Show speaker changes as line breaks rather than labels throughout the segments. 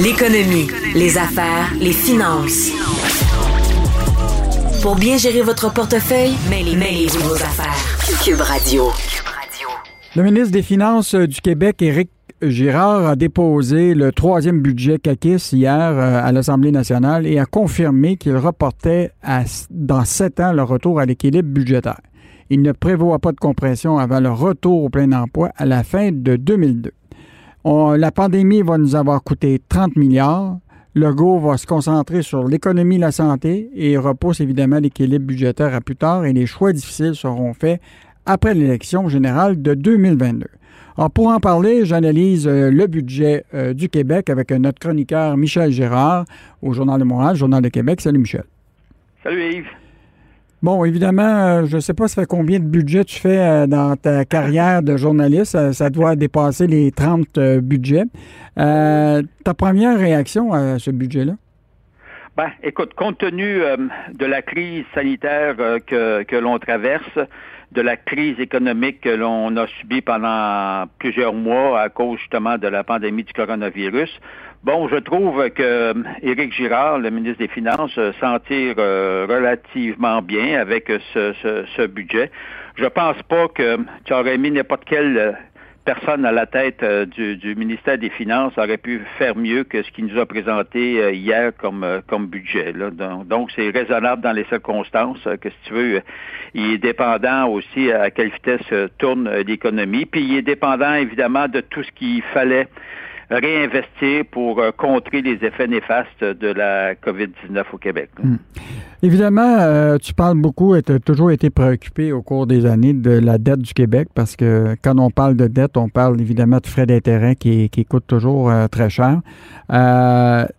L'économie, les affaires, les finances. Pour bien gérer votre portefeuille, mêlez-vous vos affaires. Cube Radio.
Le ministre des Finances euh, du Québec, Éric Girard, a déposé le troisième budget CACIS hier euh, à l'Assemblée nationale et a confirmé qu'il reportait dans sept ans le retour à l'équilibre budgétaire. Il ne prévoit pas de compression avant le retour au plein emploi à la fin de 2002 la pandémie va nous avoir coûté 30 milliards. Le GO va se concentrer sur l'économie, la santé et repousse évidemment l'équilibre budgétaire à plus tard et les choix difficiles seront faits après l'élection générale de 2022. Alors, pour en parler, j'analyse euh, le budget euh, du Québec avec notre chroniqueur Michel Gérard au Journal de Montréal, Journal de Québec. Salut Michel.
Salut Yves.
Bon, évidemment, euh, je ne sais pas ça fait combien de budget tu fais euh, dans ta carrière de journaliste. Ça, doit dépasser les 30 euh, budgets. ta première réaction à ce budget-là?
Ben, écoute, compte tenu de la crise sanitaire que, que l'on traverse, de la crise économique que l'on a subie pendant plusieurs mois à cause justement de la pandémie du coronavirus, Bon, je trouve que euh, Éric Girard, le ministre des Finances, euh, s'en tire euh, relativement bien avec ce, ce, budget. Je pense pas que tu aurais mis n'importe quelle personne à la tête du, ministère des Finances aurait pu faire mieux que ce qu'il nous a présenté hier comme, comme budget. Donc, c'est raisonnable dans les circonstances que, si tu veux, il est dépendant aussi à quelle vitesse tourne l'économie. Puis, il est dépendant, évidemment, de tout ce qu'il fallait réinvestir pour euh, contrer les effets néfastes de la COVID-19 au Québec.
Hmm. Évidemment, euh, tu parles beaucoup et tu as toujours été préoccupé au cours des années de la dette du Québec parce que quand on parle de dette, on parle évidemment de frais d'intérêt qui, qui coûtent toujours euh, très cher.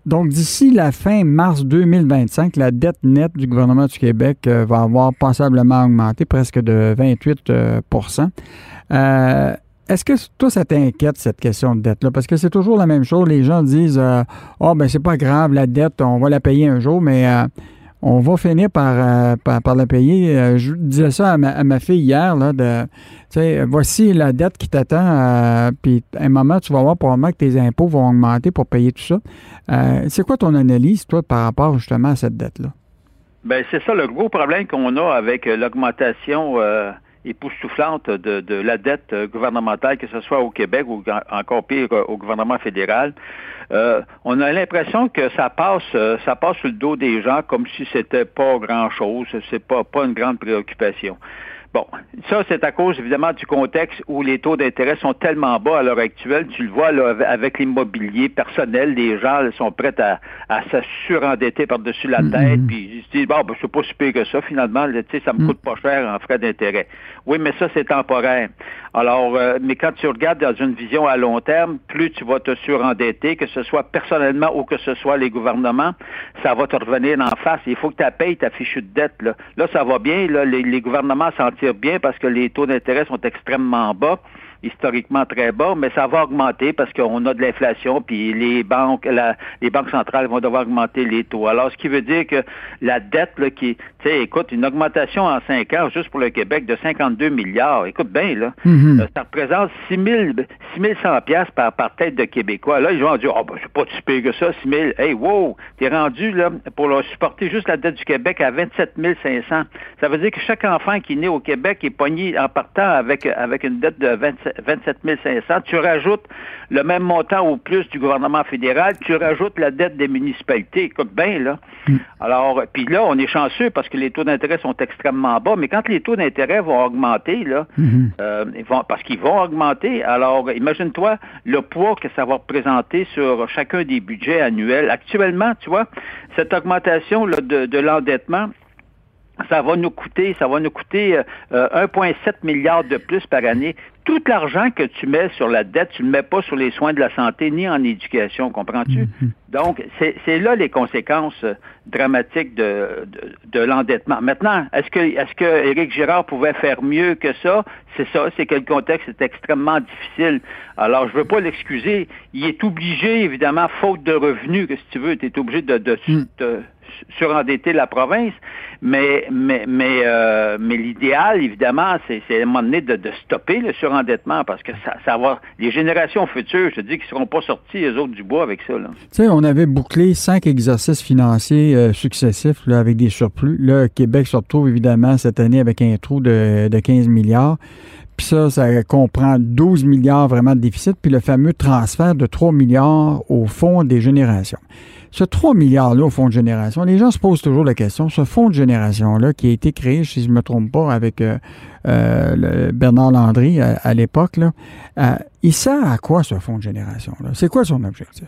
donc, d'ici la fin mars 2025, la dette nette du gouvernement du Québec va avoir passablement augmenté, presque de 28 est-ce que toi, ça t'inquiète, cette question de dette-là? Parce que c'est toujours la même chose. Les gens disent euh, Oh, ben c'est pas grave, la dette, on va la payer un jour, mais euh, on va finir par, euh, par, la payer. je disais ça à ma, fille hier, là, de voici la dette qui t'attend, puis à un moment, tu vas voir probablement que tes impôts vont augmenter pour payer tout ça. c'est quoi ton analyse, toi, par rapport justement à cette dette-là?
Ben c'est ça le gros problème qu'on a avec l'augmentation époustouflante de, de la dette gouvernementale, que ce soit au Québec ou encore pire euh, au gouvernement fédéral. Euh, on a l'impression que ça passe, euh, ça passe sur le dos des gens comme si c'était pas grand chose, c'est pas pas une grande préoccupation. Bon, ça, c'est à cause, évidemment, du contexte où les taux d'intérêt sont tellement bas à l'heure actuelle. Tu le vois, là, avec l'immobilier personnel, les gens sont prêts à, à se surendetter par-dessus la mm-hmm. tête, puis ils se disent, bon, ben, c'est pas si pire que ça, finalement, tu sais, ça me mm. coûte pas cher en frais d'intérêt. Oui, mais ça, c'est temporaire. Alors, euh, mais quand tu regardes dans une vision à long terme, plus tu vas te surendetter, que ce soit personnellement ou que ce soit les gouvernements, ça va te revenir en face. Il faut que tu payes ta fichue de dette. Là, là ça va bien. Là, les, les gouvernements s'en bien parce que les taux d'intérêt sont extrêmement bas historiquement très bas, mais ça va augmenter parce qu'on a de l'inflation, puis les banques, les banques centrales vont devoir augmenter les taux. Alors, ce qui veut dire que la dette, là, qui, tu sais, écoute, une augmentation en cinq ans, juste pour le Québec, de 52 milliards, écoute bien, là, mm-hmm. euh, ça représente 6 6100 piastres par, par tête de Québécois. Là, ils vont dire, oh, ben, c'est pas si pire que ça, 6 000. Hey, wow, t'es rendu, là, pour supporter juste la dette du Québec à 27 500. Ça veut dire que chaque enfant qui est né au Québec est pogné en partant avec, avec une dette de 27 27 500. Tu rajoutes le même montant au plus du gouvernement fédéral, tu rajoutes la dette des municipalités. Écoute bien, là. Mm. Alors, puis là, on est chanceux parce que les taux d'intérêt sont extrêmement bas, mais quand les taux d'intérêt vont augmenter, là, mm-hmm. euh, vont, parce qu'ils vont augmenter, alors imagine-toi le poids que ça va représenter sur chacun des budgets annuels. Actuellement, tu vois, cette augmentation là, de, de l'endettement, ça va nous coûter, ça va nous coûter 1,7 euh, milliard de plus par année. Tout l'argent que tu mets sur la dette, tu ne le mets pas sur les soins de la santé ni en éducation, comprends-tu? Mm-hmm. Donc, c'est là les conséquences euh, dramatiques de, de, l'endettement. Maintenant, est-ce que est-ce que Éric Girard pouvait faire mieux que ça? C'est ça, c'est que le contexte est extrêmement difficile. Alors, je veux pas l'excuser. Il est obligé, évidemment, faute de revenus, que si tu veux, tu es obligé de, de, mm. de surendetter la province, mais mais mais euh, mais l'idéal, évidemment, c'est à un moment donné de, de stopper le surendettement parce que ça, va. Les générations futures, je te dis qu'ils ne seront pas sortis, les autres, du bois avec ça. Tu
sais, on avait bouclé cinq exercices financiers euh, successifs avec des surplus. Là, Québec se retrouve évidemment cette année avec un trou de, de 15 milliards. Puis ça, ça comprend 12 milliards vraiment de déficit, puis le fameux transfert de 3 milliards au Fonds des générations. Ce 3 milliards-là au Fonds de génération, les gens se posent toujours la question, ce Fonds de génération-là qui a été créé, si je ne me trompe pas, avec euh, euh, Bernard Landry à, l'époque, il sert à quoi ce Fonds de génération-là? C'est quoi son objectif?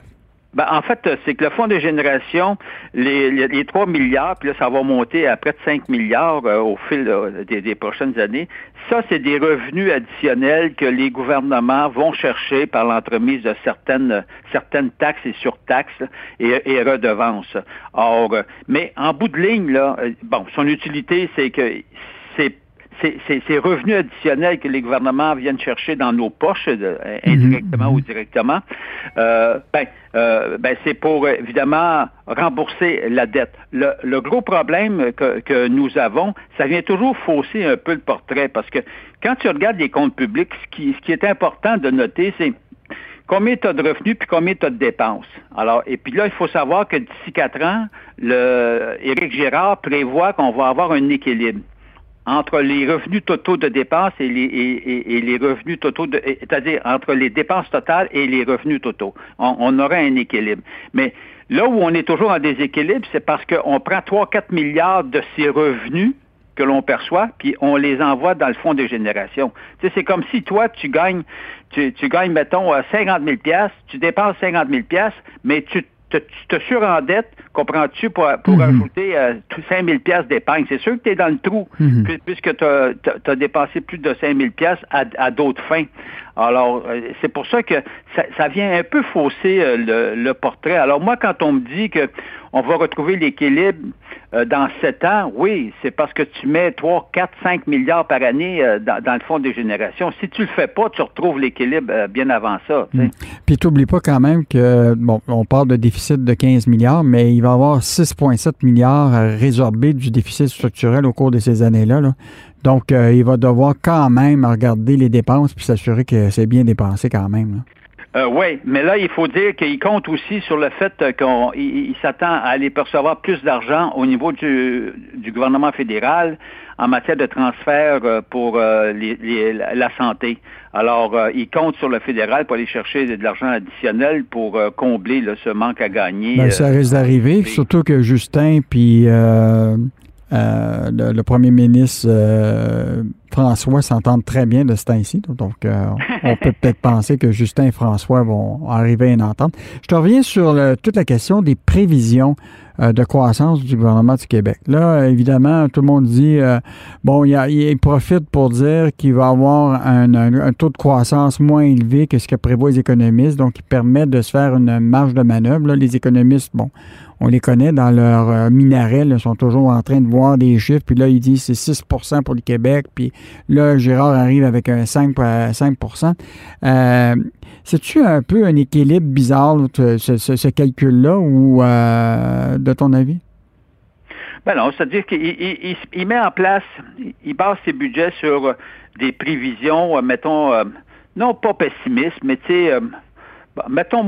Ben, en fait, c'est que le fonds de génération, les, les, 3 milliards, puis là, ça va monter à près de 5 milliards euh, au fil des, prochaines années. Ça, c'est des revenus additionnels que les gouvernements vont chercher par l'entremise de certaines, certaines taxes et surtaxes et, et redevances. Or, mais en bout de ligne, là, euh, bon, son utilité, c'est que c'est ces, revenus additionnels que les gouvernements viennent chercher dans nos poches, euh, mhm. indirectement ou directement, euh, ben, euh, ben, c'est pour évidemment rembourser la dette. Le, gros problème que, nous avons, ça vient toujours fausser un peu le portrait parce que quand tu regardes les comptes publics, ce qui, ce qui est important de noter, c'est combien tu as de revenus puis combien tu as de dépenses. Alors, et puis là, il faut savoir que d'ici quatre ans, le, Éric Girard prévoit qu'on va avoir un équilibre entre les revenus totaux de dépenses et les, et, les revenus totaux, c'est-à-dire entre les dépenses totales et les revenus totaux. On, on aura un équilibre. Mais là où on est toujours en déséquilibre, c'est parce qu'on prend 3-4 milliards de ces revenus que l'on perçoit, puis on les envoie dans le fonds de génération. Tu sais, c'est comme si toi, tu gagnes, tu, tu gagnes, mettons, 50 000 tu dépenses 50 000 mais tu tu te surendettes, comprends-tu, pour, pour mhm. ajouter euh, 5 000 pièces d'épargne. C'est sûr que tu es dans le trou, mhm. puisque tu as, dépensé plus de 5 000 pièces à, d'autres fins. Alors, euh, c'est pour ça que ça, vient un peu fausser euh, le, portrait. Alors, moi, quand on me dit que on va retrouver l'équilibre euh, dans sept ans, oui, c'est parce que tu mets 3, 4, 5 milliards par année dans, le fonds des générations. Si tu le fais pas, tu retrouves l'équilibre bien avant ça.
Mhm. Puis, tu n'oublies pas quand même que, bon, on parle de déficit de 15 milliards, mais il va y avoir 6,7 milliards à résorber du déficit structurel au cours de ces années-là. Là. Donc, euh, il va devoir quand même regarder les dépenses puis s'assurer que c'est bien dépensé quand même.
Euh, oui, mais là, il faut dire qu'il compte aussi sur le fait qu'il s'attend à aller percevoir plus d'argent au niveau du, gouvernement fédéral en matière de transfert euh, pour la santé. Alors, il compte sur le fédéral pour aller chercher de l'argent additionnel pour combler ce manque à gagner.
Ben, ça risque d'arriver, surtout que Justin puis euh, le, premier ministre euh, François s'entend très bien de ce temps-ci. Donc, euh, on peut peut-être penser que Justin et François vont arriver à une entente. Je te reviens sur toute la question des prévisions de croissance du gouvernement du Québec. Là, évidemment, tout le monde dit, bon, il, profite pour dire qu'il va avoir un, taux de croissance moins élevé que ce que prévoient les économistes, donc il permet de se faire une marge de manœuvre. les économistes, bon, on les connaît dans leur euh, minaret, ils sont toujours en train de voir des chiffres, puis là, ils disent c'est 6% pour le Québec, puis là, Gérard arrive avec un 5, 5 euh, C'est-tu un peu un équilibre bizarre, ce, calcul-là, ou euh, de ton avis?
Ben non, c'est-à-dire qu'il met en place, il base ses budgets sur des prévisions, mettons, non pas pessimistes, mais tu sais, mettons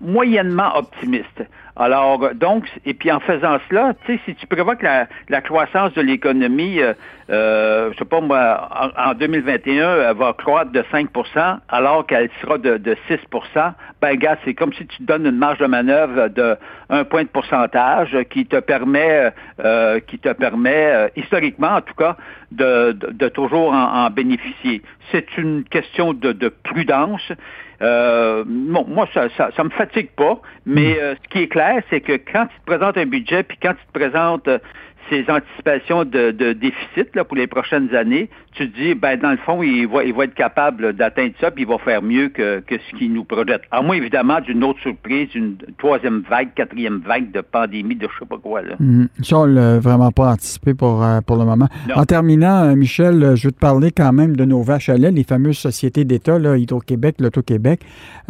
moyennement optimistes. Alors, donc, et puis en faisant cela, tu sais, si tu prévois que la, croissance de l'économie, euh, euh, je sais pas moi, en, 2021, elle va croître de 5% alors qu'elle sera de, de 6% ben, gars, c'est comme si tu donnes une marge de manœuvre de un point de pourcentage qui te permet, euh, qui te permet, euh, historiquement en tout cas, de, de, toujours en, bénéficier. C'est une question de, de prudence. Euh, bon, moi, ça, ça, ça me fatigue pas, mais hmm. euh, ce qui est clair, c'est que quand tu te présentes un budget, puis quand tu te présentes ces anticipations de, déficit là, pour les prochaines années, tu te dis, ben, dans le fond, il va, il va être capable d'atteindre ça, puis il va faire mieux que, que ce qu'il nous projette. À moins, évidemment, d'une autre surprise, une troisième vague, quatrième vague de pandémie, de je sais pas quoi. Là.
Mm-hmm. ça, on l'a vraiment pas anticipé pour, euh, pour le moment. En terminant, euh, Michel, euh, je veux te parler quand même de nos vaches à lait, les fameuses sociétés d'État, Hydro-Québec, l'Auto-Québec.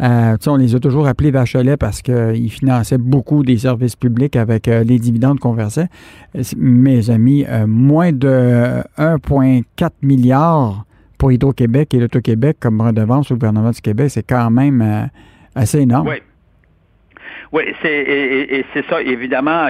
Euh, on les a toujours appelées vaches à lait parce qu'ils finançaient beaucoup des services publics avec les dividendes qu'on versait mes amis, euh, moins de 1,4 milliard pour Hydro-Québec et l'Auto-Québec comme redevance au gouvernement du Québec, c'est quand même euh, assez énorme.
Oui. Oui, c'est et, c'est ça, évidemment,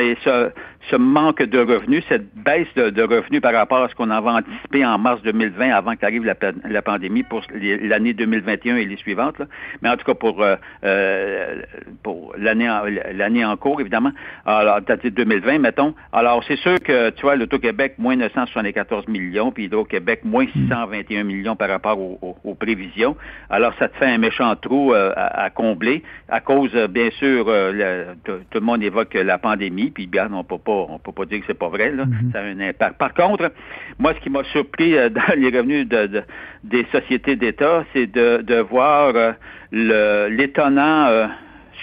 ce manque de revenus, cette baisse de, revenus par rapport à ce qu'on avait anticipé en mars 2020 avant qu'arrive la, la, pandémie pour l'année 2021 et les suivantes. Là. Mais en tout cas pour euh, euh pour l'année l'année en cours, évidemment. Alors, peut-être 2020, mettons. Alors, c'est sûr que, tu vois, l'Auto-Québec, moins 974 millions, puis Hydro-Québec, moins 621 hmm. millions par rapport aux, prévisions. Alors, ça te fait un méchant trou euh, à, combler à cause, bien sûr, euh, tout le monde évoque la pandémie, puis bien, on peut pas on peut pas dire que c'est pas vrai. Là. Mhm. Ça a un impact. Par contre, moi, ce qui m'a surpris euh, dans les revenus de, des sociétés d'État, c'est de, voir euh, l'étonnant euh,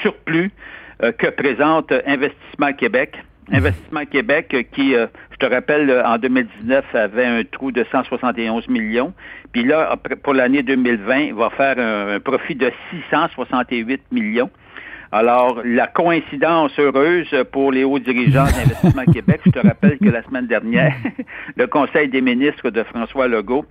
surplus que présente Investissement Québec. Mhm. Investissement Québec qui, je te rappelle, en 2019 avait un trou de 171 millions. Puis là, pour l'année 2020, il va faire un profit de 668 millions. Alors, la coïncidence heureuse pour les hauts dirigeants d'Investissement Québec, je te rappelle que la semaine dernière, le Conseil des ministres de François Legault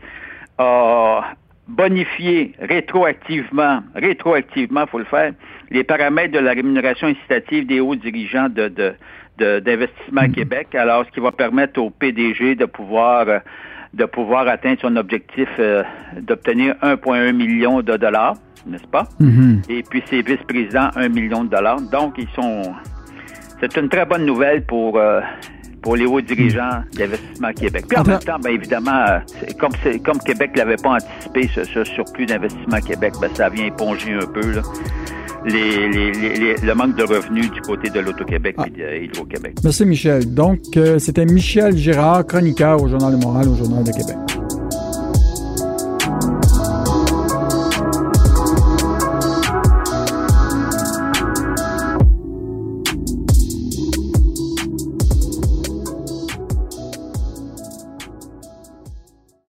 a bonifié rétroactivement, rétroactivement, faut le faire, les paramètres de la rémunération incitative des hauts dirigeants de, d'Investissement Québec, alors ce qui va permettre au PDG de pouvoir de pouvoir atteindre son objectif euh, d'obtenir 1,1 million de dollars n'est-ce pas? Mm-hmm. Et puis ses vice-présidents, un million de dollars. Donc, ils sont. C'est une très bonne nouvelle pour. Euh, pour les hauts dirigeants d'Investissement Québec. Puis en même temps, bien évidemment, euh, comme, comme Québec ne l'avait pas anticipé, ce, surplus d'Investissement Québec, ben, ça vient éponger un peu Les, le manque de revenus du côté de l'Auto-Québec et de Hydro-Québec.
Merci Michel. Donc, euh, c'était Michel Girard, chroniqueur au Journal de Montréal, au Journal de Québec.